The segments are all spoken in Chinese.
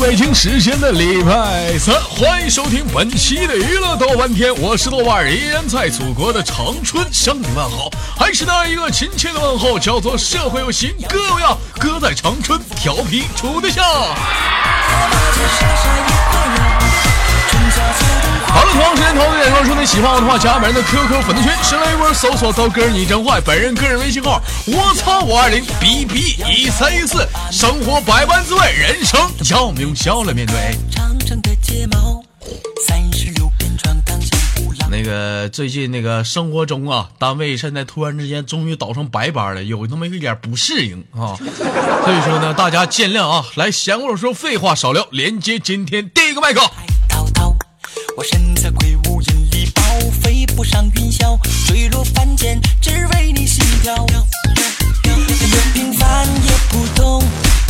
北京时间的礼拜三，欢迎收听本期的娱乐豆瓣天，我是豆瓣儿，依然在祖国的长春向你问好，还是那一个亲切的问候，叫做社会有型哥有样，哥在长春调皮处对象。好了，同样时间同样地点，如果说你喜欢我的话，加本人的 QQ 粉丝群，新浪微博搜索“刀哥你真坏”，本人个人微信号我操五二零 B B 一三一四，生活百般滋味，人生要我们用笑来面对。长长的睫毛。那个最近那个生活中啊，单位现在突然之间终于倒成白班了，有那么一点不适应啊，所以说呢，大家见谅啊。来，闲话少说，废话少聊，连接今天第一个麦克。我身在魁梧，引力爆，飞不上云霄，坠落凡间，只为你心跳。不平凡也普通，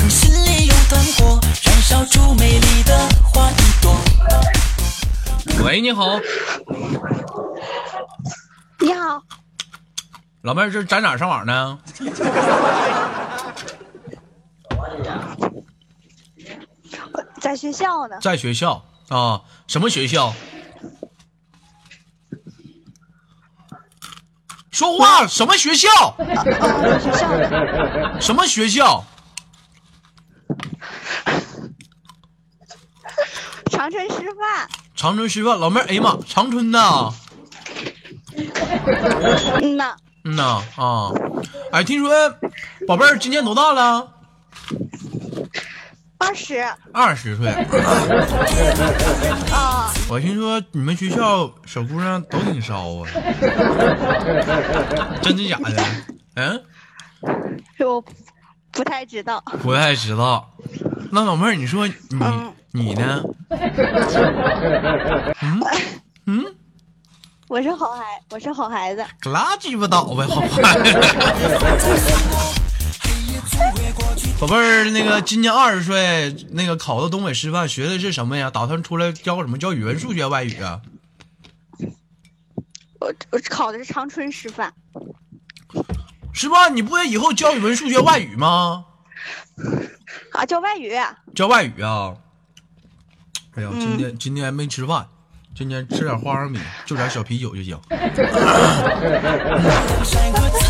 心里有团火，燃烧出美丽的花一朵。喂，你好，你好，老妹儿，这在哪儿上网呢？在学校呢。在学校啊？什么学校？说话，什么学校？什么学校？长春师范。长春师范。老妹儿，哎呀妈，长春的。嗯呐，嗯呐啊，哎，听说宝贝儿今年多大了？二十二十岁。啊，我听说你们学校小姑娘都挺骚啊，真的假的？嗯，我不太知道。不太知道。那老妹儿，你说你嗯你呢？嗯嗯，我是好孩，我是好孩子。拉鸡巴倒呗，好吧。宝贝儿，那个今年二十岁，那个考到东北师范，学的是什么呀？打算出来教什么？教语文、数学、外语啊？我我考的是长春师范。师范，你不得以后教语文、数学、外语吗？啊，教外语。教外语啊？哎呀，嗯今天今天没吃饭，今天吃点花生米，就点小啤酒就行。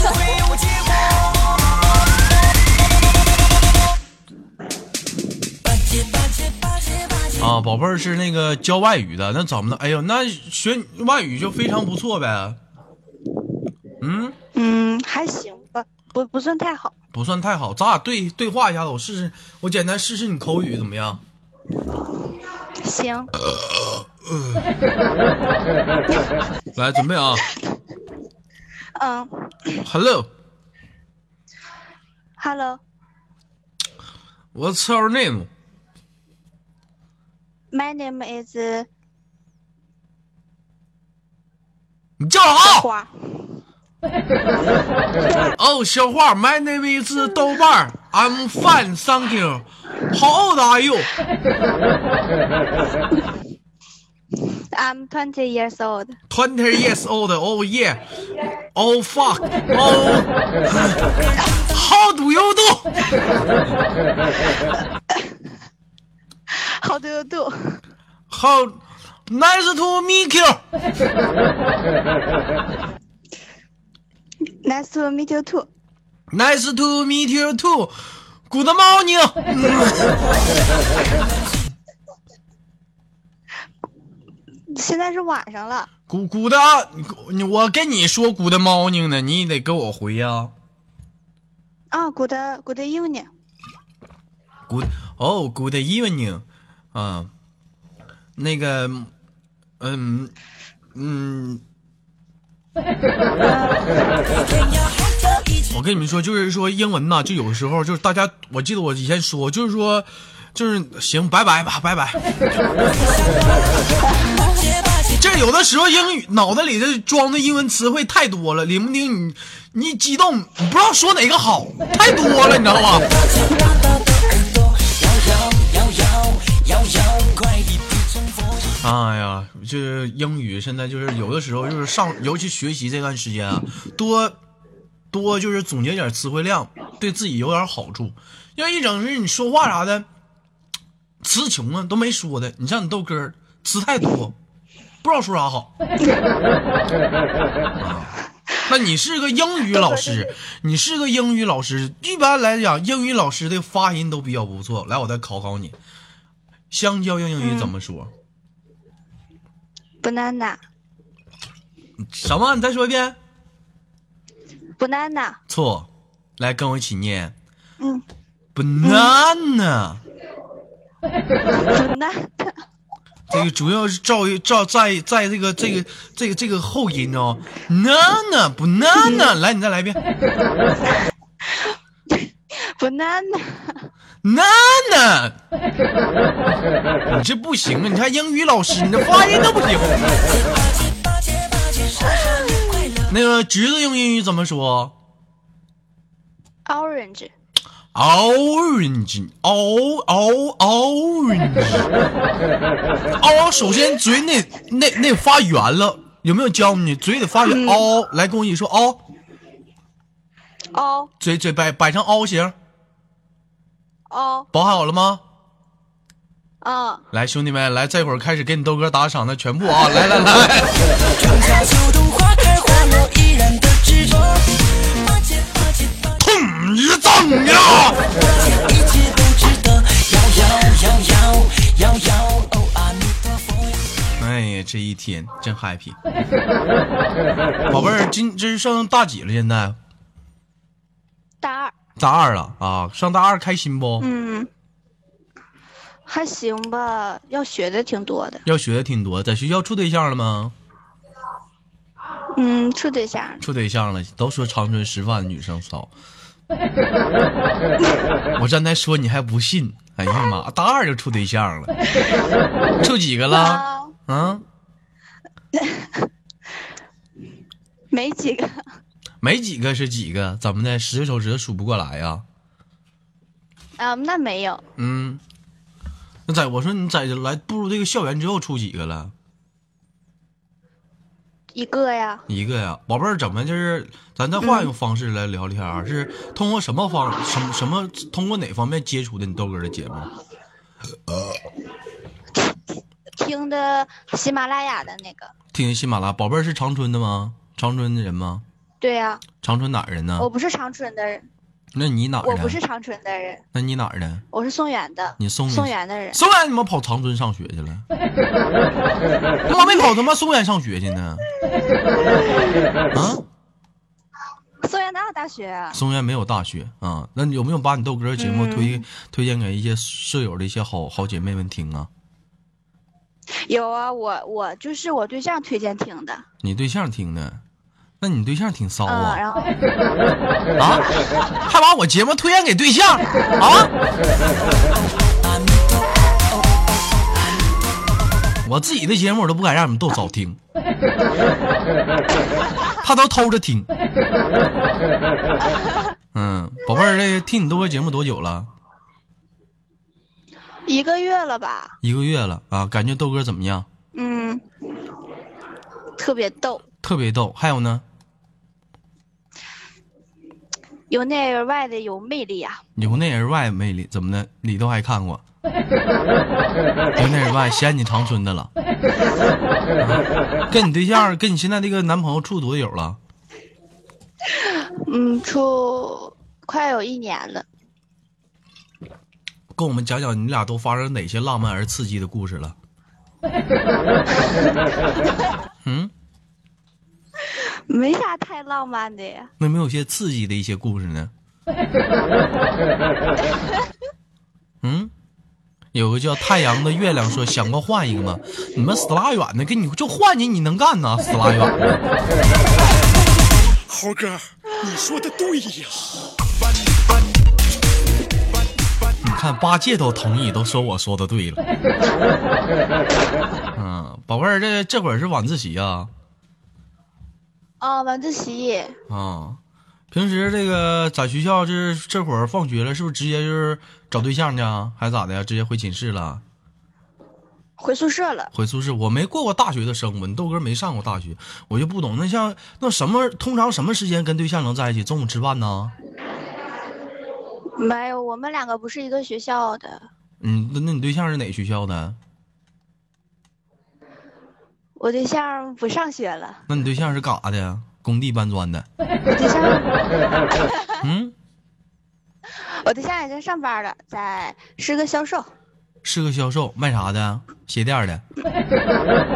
啊，宝贝儿是那个教外语的，那怎么的？哎呦，那学外语就非常不错呗。嗯，嗯，还行吧，不不算太好。不算太好，咱俩对对话一下子，我试试，我简单试试你口语怎么样？行，来，准备啊嗯，Hello，What's，Hello，My your name？name is 你叫啥？花。哦，小花，My name is 豆瓣儿，I'm fine, thank you. How old are you? I'm twenty years old. Twenty years old. Oh yeah. Oh fuck. Oh. How do you do? How do you do? How nice to meet you. Nice to meet you too. Nice to meet you too. Good morning. 现在是晚上了。Good good，你我跟你说 Good morning 呢，你得给我回呀、啊，Good Good evening。Good 哦、g o o d evening，啊，那个，嗯嗯，我跟你们说，就是说英文呐，就有时候就是大家，我记得我以前说，就是说，就是行，拜拜吧，拜拜。这有的时候英语脑袋里的装的英文词汇太多了，领不领你？你激动，不知道说哪个好，太多了，你知道吗？哎呀，就是英语现在就是有的时候就是上，尤其学习这段时间啊，多多就是总结点词汇量，对自己有点好处。要一整是你说话啥的，词穷啊，都没说的。你像你豆哥词太多，不知道说啥好。啊那你是个英语老师，你是个英语老师，一般来讲，英语老师的发音都比较不错。来，我再考考你，香蕉用英语怎么说？banana。什么？你再说一遍。banana，错，来跟我一起念。嗯，banana。，banana，这个主要是照照在在这个这个这个这个后音哦，banana banana，来你再来一遍。Banana，，nana，你这不行啊！你看英语老师，你这发音都不行。那个橘子用英语怎么说 o orange。哦，首先嘴那那那发圆了，有没有教你？嘴得发圆，哦，来跟我一起说哦。o 嘴嘴摆摆成凹形，o，包好了吗？嗯，来，兄弟们，来，这会儿开始给你豆哥打赏的全部啊！来 来来，春夏秋冬花开花落，依然的执着。八戒八戒八戒，哼一 zan 呀！哎呀，这一天真 happy。宝贝儿，今这是上大几了？现在大二，大二了啊！上大二开心不？嗯，还行吧，要学的挺多的，要学的挺多，在学校处对象了吗？嗯，处对象，处对象了，都说长春师范女生骚。我站才说你还不信，哎呀妈，大二就处对象了，处几个了？啊，啊？没几个，没几个是几个？怎么的？十个手指头数不过来呀、啊，那没有，嗯，那在我说你在来步入这个校园之后出几个了？一个呀，一个呀，宝贝儿，怎么就是咱再换一个方式来聊天啊？是通过什么方什么什么通过哪方面接触的你豆哥的节目？听的喜马拉雅的那个，听喜马拉，宝贝儿是长春的吗？长春的人吗？对呀、长春哪儿人呢我？不是长春的人，那你哪儿的？我不是长春的人，那你哪儿的？我是松原的，你松原松原的人，松原你妈跑长春上学去了？他妈没跑他妈松原上学去呢？啊？松原哪有大学啊？松原没有大学啊？那你有没有把你豆哥节目推、推荐给一些舍友的一些好好姐妹们听啊？有啊，我我就是我对象推荐听的，你对象听的？那你对象挺骚嗯，啊？然后啊？还把我节目推荐给对象啊？我自己的节目我都不敢让你们豆嫂听，他都偷着听。嗯，宝贝儿，这听你豆哥节目多久了？一个月了吧，一个月了啊，感觉豆哥怎么样？嗯，特别逗，特别逗。还有呢，由内而外的有魅力啊。由内而外魅力怎么的？里头还看过。由内而外嫌你长春的了、啊跟你对象，跟你现在这个男朋友处多久了？嗯，处快有一年了。跟我们讲讲你俩都发生哪些浪漫而刺激的故事了？嗯，没啥太浪漫的呀。那有没有些刺激的一些故事呢？嗯，有个叫太阳的月亮说想过换一个吗？你们死拉远的，跟你就换你，你能干呐？死拉远的。猴哥，你说的对呀。你看八戒都同意，都说我说的对了。嗯，宝贝儿，这这会儿是晚自习啊啊，晚自习啊！平时这个在学校这这会儿放学了，是不是直接就是找对象去啊？还是咋的呀？直接回寝室了？回宿舍了。回宿舍？我没过过大学的生活，你豆哥没上过大学，我就不懂。那像那什么，通常什么时间跟对象能在一起？中午吃饭呢？没有，我们两个不是一个学校的。嗯，那那你对象是哪学校的？我对象不上学了，那你对象是干啥的呀？工地搬砖的。我对象 嗯，我对象已经上班了，在是个销售，是个销售，卖啥的？鞋垫的。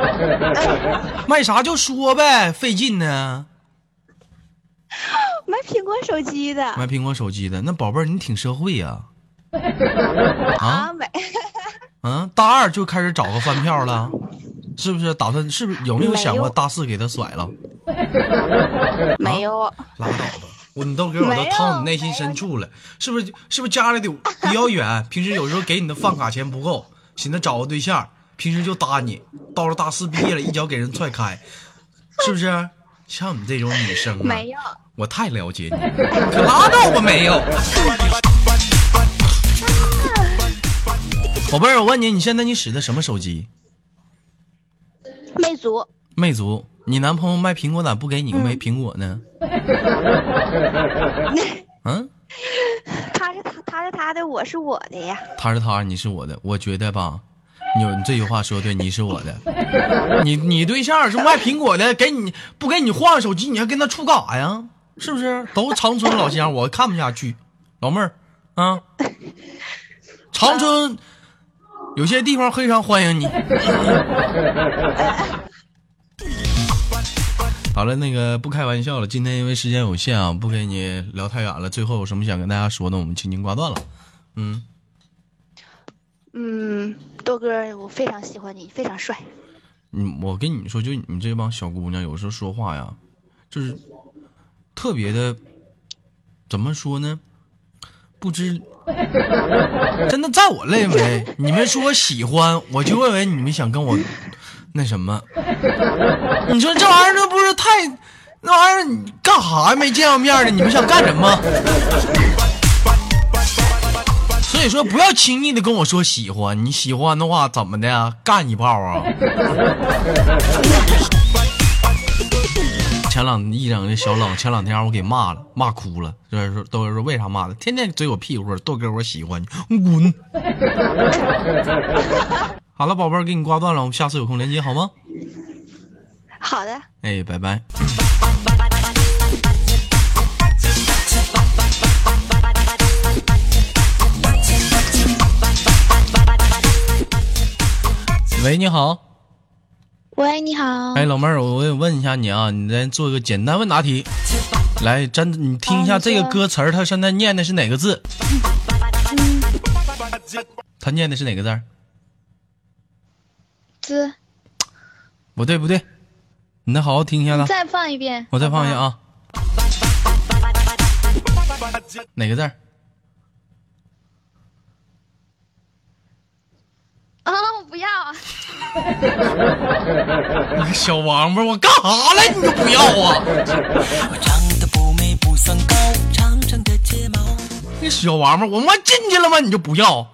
卖啥就说呗，费劲呢。卖苹果手机的卖苹果手机的，那宝贝儿你挺社会呀、啊。啊，没嗯，大二就开始找个饭票了，是不是？打算是不是有没有想过大四给他甩了？没有啊，拉倒吧，我你都给我都掏你内心深处了，是不是？是不是家里的比较远？平时有时候给你的饭卡钱不够，寻思找个对象，平时就搭你，到了大四毕业了，一脚给人踹开，是不是？像你这种女生啊，没有，我太了解你，可拉倒吧，没有。宝贝儿，我问你，你现在你使的什么手机？魅族，魅族。你男朋友卖苹果咋不给你个卖苹果呢？嗯，他是他，他是他的，我是我的呀。他是他，你是我的。我觉得吧，你你这句话说对，你是我的。你你对象是卖苹果的，给你不给你换个手机，你还跟他处干啥呀？是不是？都长春老乡，我看不下去。老妹儿啊，长春有些地方非常欢迎你。好了，那个不开玩笑了，今天因为时间有限啊，不跟你聊太远了。最后有什么想跟大家说的，我们轻轻挂断了。嗯，嗯，豆哥，我非常喜欢你，非常帅。嗯，我跟你说，就你们这帮小姑娘，有时候说话呀，就是特别的，怎么说呢？不知，真的，在我认为，你们说喜欢，我就认为你们想跟我那什么。你说这玩意儿，这不是太那玩意儿，干啥呀？没见过面的，你们想干什么？所以说，不要轻易的跟我说喜欢。你喜欢的话，怎么的呀？干一炮啊！前两一整的小冷，前两天我给骂了，骂哭了。就是说，豆哥说为啥骂的？天天追我屁股，豆哥我喜欢你，滚！好了，宝贝儿，给你挂断了，我们下次有空连接好吗？好的，哎，拜拜。喂，你好。喂，你好。哎，老妹儿，我我得问一下你啊，你再做一个简单问答题。来，真，你听一下这个歌词儿，他现在念的是哪个字？他念的是哪个字儿？滋，不对，不对，你再好好听一下子，再放一遍。我再放一下啊。哪个字儿？不好。啊，我不要。你个小王八，我干啥了你就不要啊？我长得不美不算高，长长的睫毛。你小王八，我他妈进去了吗？你就不要？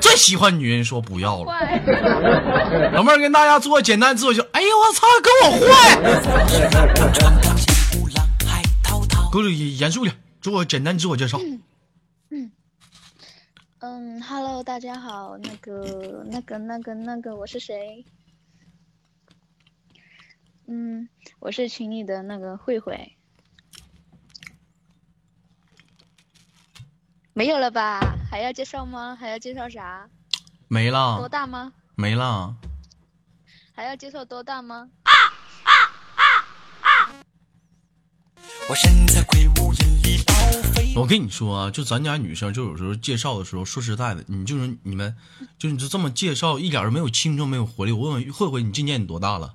最喜欢女人说不要了。老妹儿跟大家做个简单自我介绍。哎呀，我操，跟我坏！穿堂前虎狼海滔滔。给我严肃点，做个简单自我介绍。嗯，Hello，大家好，那个、那个、那个、那个，我是谁？嗯，我是群里的那个慧慧。没有了吧？还要介绍吗？还要介绍啥？没了，多大吗？没了。还要介绍多大吗？我身在魁梧，引力爆飞。我跟你说啊，就咱家女生，就有时候介绍的时候，说实在的，你就是你们，就你就这么介绍，一点都没有青春，没有活力。我问问慧慧，你今年你多大了？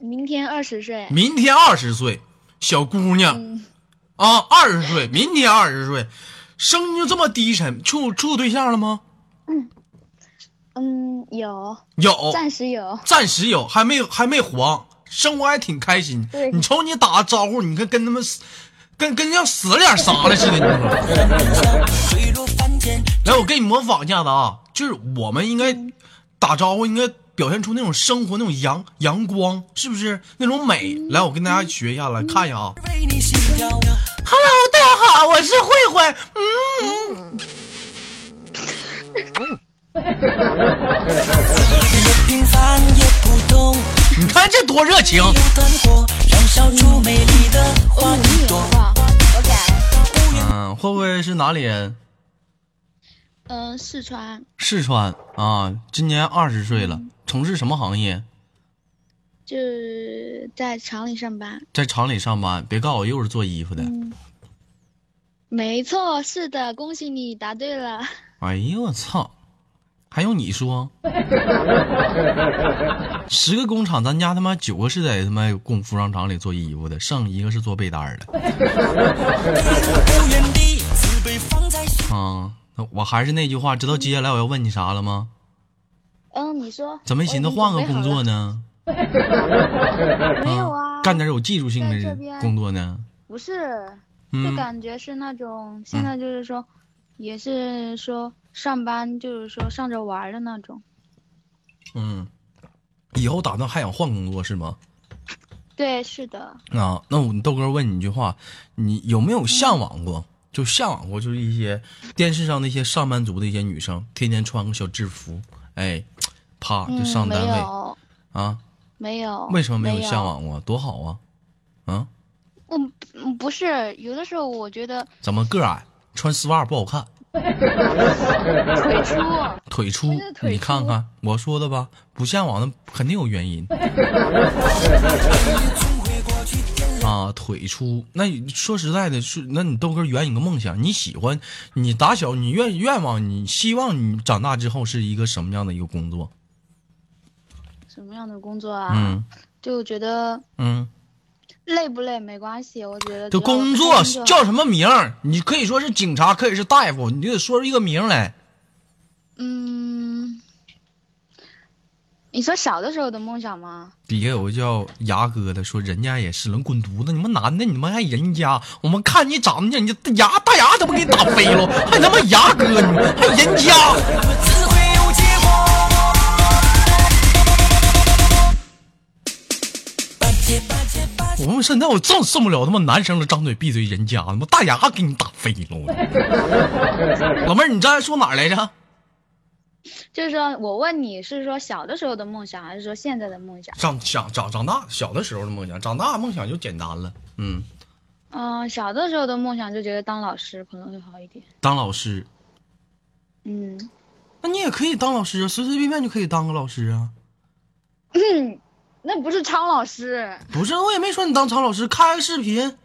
明天二十岁。明天二十岁，小姑娘嗯，啊，二十岁，明天二十岁，声音就这么低沉，处处对象了吗？嗯，有，有，暂时有。暂时有，还没有，还没黄，生活还挺开心。你瞅你打个招呼，你看跟他们死，跟跟要死了点啥了似的，来，我给你模仿一下子啊，就是我们应该打招呼，应该表现出那种生活那种阳阳光，是不是那种美？来，我跟大家学一下，来看一下啊。Hello，大家好，我是慧慧。嗯，越平凡越普通，你看这多热情。嗯，慧慧是哪里人？嗯，四川四川啊，今年二十岁了，从事什么行业？就是在厂里上班。在厂里上班。别告诉我又是做衣服的。嗯，没错，是的，恭喜你答对了。哎呦我操！还用你说？十个工厂，咱家他妈九个是在他妈工服装厂里做衣服的，剩一个是做被单儿的。啊，那我还是那句话，知道接下来我要问你啥了吗？嗯，你说。怎么没寻思换个工作呢？没有啊，干点有技术性的工作呢？不是，就嗯，感觉是那种现在就是说，也是说上班就是说上着玩的那种。嗯，以后打算还想换工作是吗？对，是的。啊，那我豆哥问你一句话，你有没有向往过？就向往过，就是一些电视上那些上班族的一些女生，天天穿个小制服，哎，啪就上单位、有，啊？没有。为什么没有有向？往过？多好啊！啊，我嗯不是，有的时候我觉得怎么个矮，穿丝袜不好看，腿粗。腿粗你看看我说的吧，不向往的肯定有原因。啊，腿粗。那你说实在的，是那你豆哥圆你个梦想，你喜欢，你打小你愿愿望，你希望你长大之后是一个什么样的一个工作？什么样的工作啊？嗯就觉得嗯，累不累没关系，我觉得这工作叫什么名儿？你可以说是警察，可以是大夫，你就得说出一个名来。嗯，你说小的时候的梦想吗？底下有个叫牙哥的说，人家也是能滚犊子，你们男的你们还人家，我们看你长得像，你这牙大牙都不给你打飞了，还他妈牙哥，你们还人家。我们现在我真受不了他妈男生了，张嘴闭嘴人家，他妈大牙给你打飞了。老妹儿，你刚才说哪儿来着？就是说我问你是说小的时候的梦想，还是说现在的梦想？长想长长大小的时候的梦想，长大梦想就简单了。嗯，嗯、小的时候的梦想就觉得当老师可能会好一点。当老师，嗯，那你也可以当老师啊，随随便便就可以当个老师啊。那不是昌老师。不是，我也没说你当苍老师，开个视频，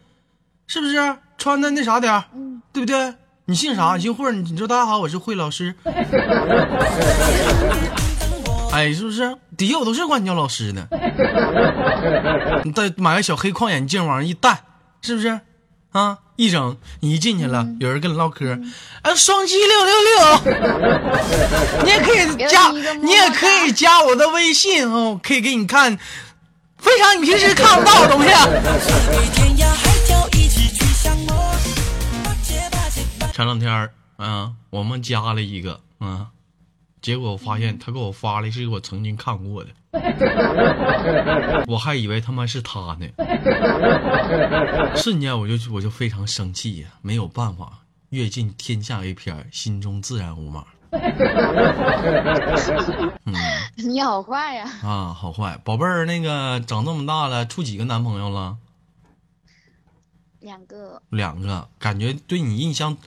是不是穿的那啥点儿，嗯对不对？你姓啥？你姓慧儿？你说大家好，我是慧老师。哎，是不是？底下我都是管你叫老师的。你戴买个小黑框眼镜往上一戴，是不是？啊，一整你一进去了，有人跟你唠嗑，啊，双击六六六，你也可以加你也可以加我的微信哦，可以给你看非常你平时看不到的东西。前两天儿，嗯、我们加了一个，嗯、结果我发现他给我发的是我曾经看过的，我还以为他妈是他呢，瞬间我就我就非常生气呀，没有办法，阅尽天下 A 片，心中自然无码。嗯。你好坏呀！啊，好坏，宝贝儿，那个长这么大了，处几个男朋友了？两个，两个，感觉对你印象，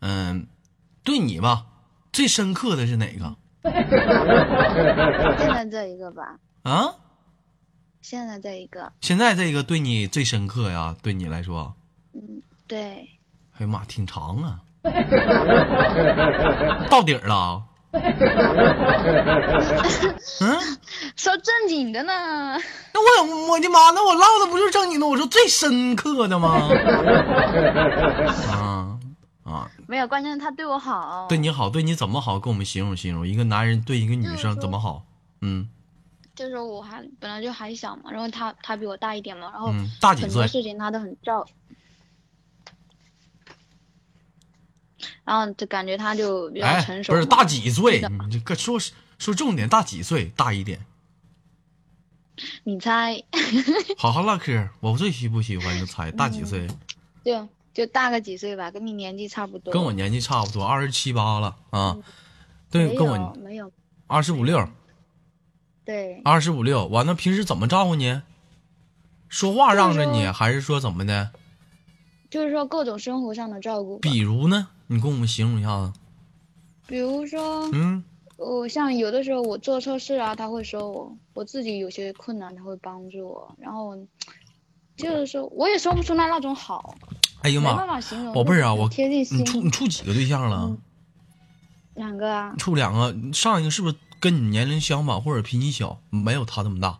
嗯、对你吧，最深刻的是哪个？现在这一个吧，啊？现在这一个，现在这一个对你最深刻呀？对你来说，嗯对，哎呀妈，挺长啊，到底儿了啊。嗯，说正经的呢。那我我的妈，那我唠的不是正经的，我说最深刻的吗？啊啊，没有，关键是他对我好。对你好，对你怎么好？跟我们形容形容，一个男人对一个女生怎么好？嗯就是我还本来就还小嘛，然后他他比我大一点嘛，然后嗯，大几很多岁？事情他都很照，然后就感觉他就比较哎成，熟嘛。不是大几岁？你这个说说重点，大几岁？大一点，你猜，好好唠嗑。我最喜不喜欢就猜大几岁？就就大个几岁吧，跟你年纪差不多。跟我年纪差不多，二十七八了啊。对，跟我没有，二十五六，对，二十五六。完了，平时怎么照顾你？说话让着你，还是说怎么的？就是说各种生活上的照顾。比如呢？你跟我们形容一下子。比如说，嗯，我像有的时候我做错事啊，他会说我；我自己有些困难，他会帮助我。然后就是说，我也说不出来那种好，哎呀妈。宝贝儿啊，我你贴近心。处你处几个对象了？嗯两个啊，处两个，上一个是不是跟你年龄相仿或者比你小？没有他这么大。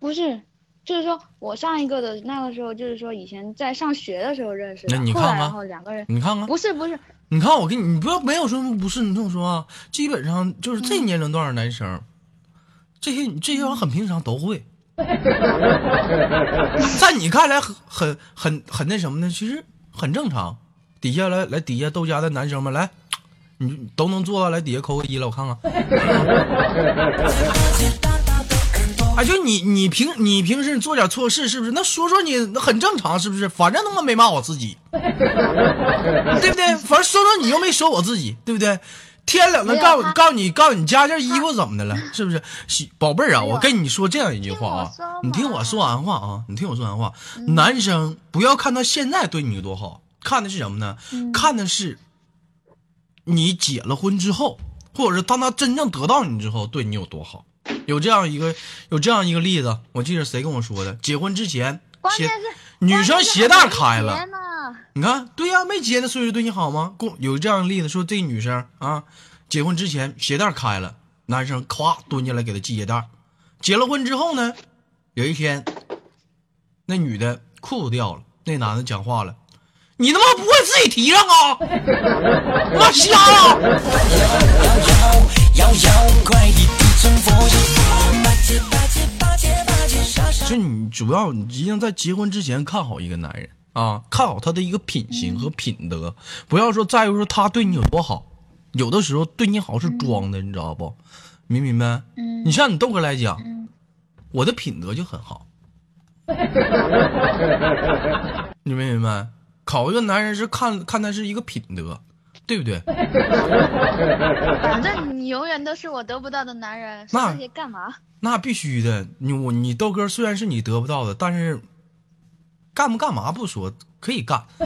不是，就是说我上一个的那个时候，就是说以前在上学的时候认识的。那你看看然后两个人你看看，不是不是，你看我跟你，你不要没有说不是，你听我说啊，基本上就是这年龄段的男生，这些这些玩意很平常都会，在你看来很很很很那什么呢？其实很正常。底下来来底下豆家的男生们来，你都能做到，来底下扣个一了，我看看。啊，就你你平你平时做点错事是不是？那说说你那很正常是不是？反正他妈没骂我自己。对不对？反正说说你又没说我自己，对不对？天冷了，告诉告诉你，告诉你加件衣服怎么的了？是不是？宝贝儿啊，我跟你说这样一句话啊你听我说完话啊，你听我说完话。男生不要看他现在对你有多好，看的是什么呢？看的是你结了婚之后，或者是当他真正得到你之后，对你有多好。有这样一个有这样一个例子，我记得谁跟我说的？结婚之前，鞋女生鞋带开了。你看，对呀、没结呢岁数对你好吗？过有这样的例子，说这女生啊，结婚之前鞋带开了，男生咵蹲下来给她系鞋带，结了婚之后呢，有一天，那女的裤子掉了，那男的讲话了，你他妈不会自己提上啊？妈瞎啊！摇摇，快地地成佛巴结巴结巴结巴结，傻傻就你主要你一定在结婚之前看好一个男人啊，看好他的一个品行和品德，不要说在于说他对你有多好，有的时候对你好是装的，你知道不？明不明白？嗯你像你豆哥来讲，我的品德就很好，你明不明白？考一个男人是看看他是一个品德，对不对？反正你永远都是我得不到的男人，说那些干嘛？那必须的，你我你豆哥虽然是你得不到的，但是干不干嘛不说，可以干。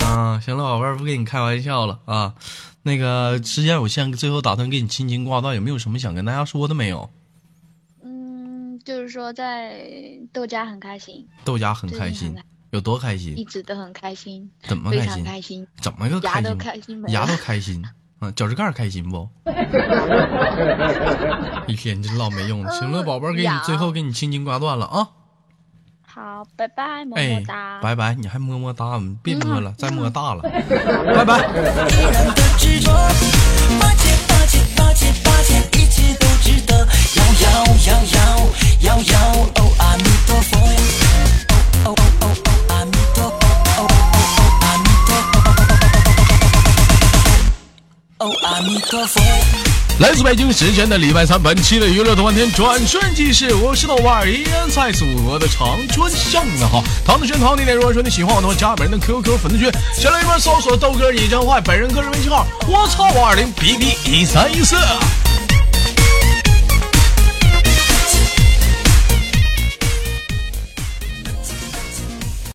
啊，行了，宝贝儿，不跟你开玩笑了啊。那个时间有限，最后打算给你亲情挂断，有没有什么想跟大家说的没有？嗯，就是说在豆家很开心，豆家很开心有多开心一？直都很开心，怎么开心？开心，怎么个牙都开心？牙都。开心。啊，脚趾盖开心不？一天真老没用了。行了，嗯宝贝儿，给你最后给你轻轻挂断了啊！好，拜拜，么哎么哒。，拜拜，你还么么哒？你别嗯摸了，再摸大了，拜拜。依然的执着，巴结巴结巴结巴结，一切都值得。摇摇摇摇摇摇，哦阿弥陀佛呀，哦哦哦来自北京时间的礼拜三，本期的娱乐多半天转瞬即逝，我是豆瓣儿，依然在祖国的长春向你们好。唐的轩，唐你点，如果说你喜欢我的话，加本人的 QQ 粉丝群，先来一波搜索豆哥你真坏，本人个人微信号，我操五二零 B B 一三一四。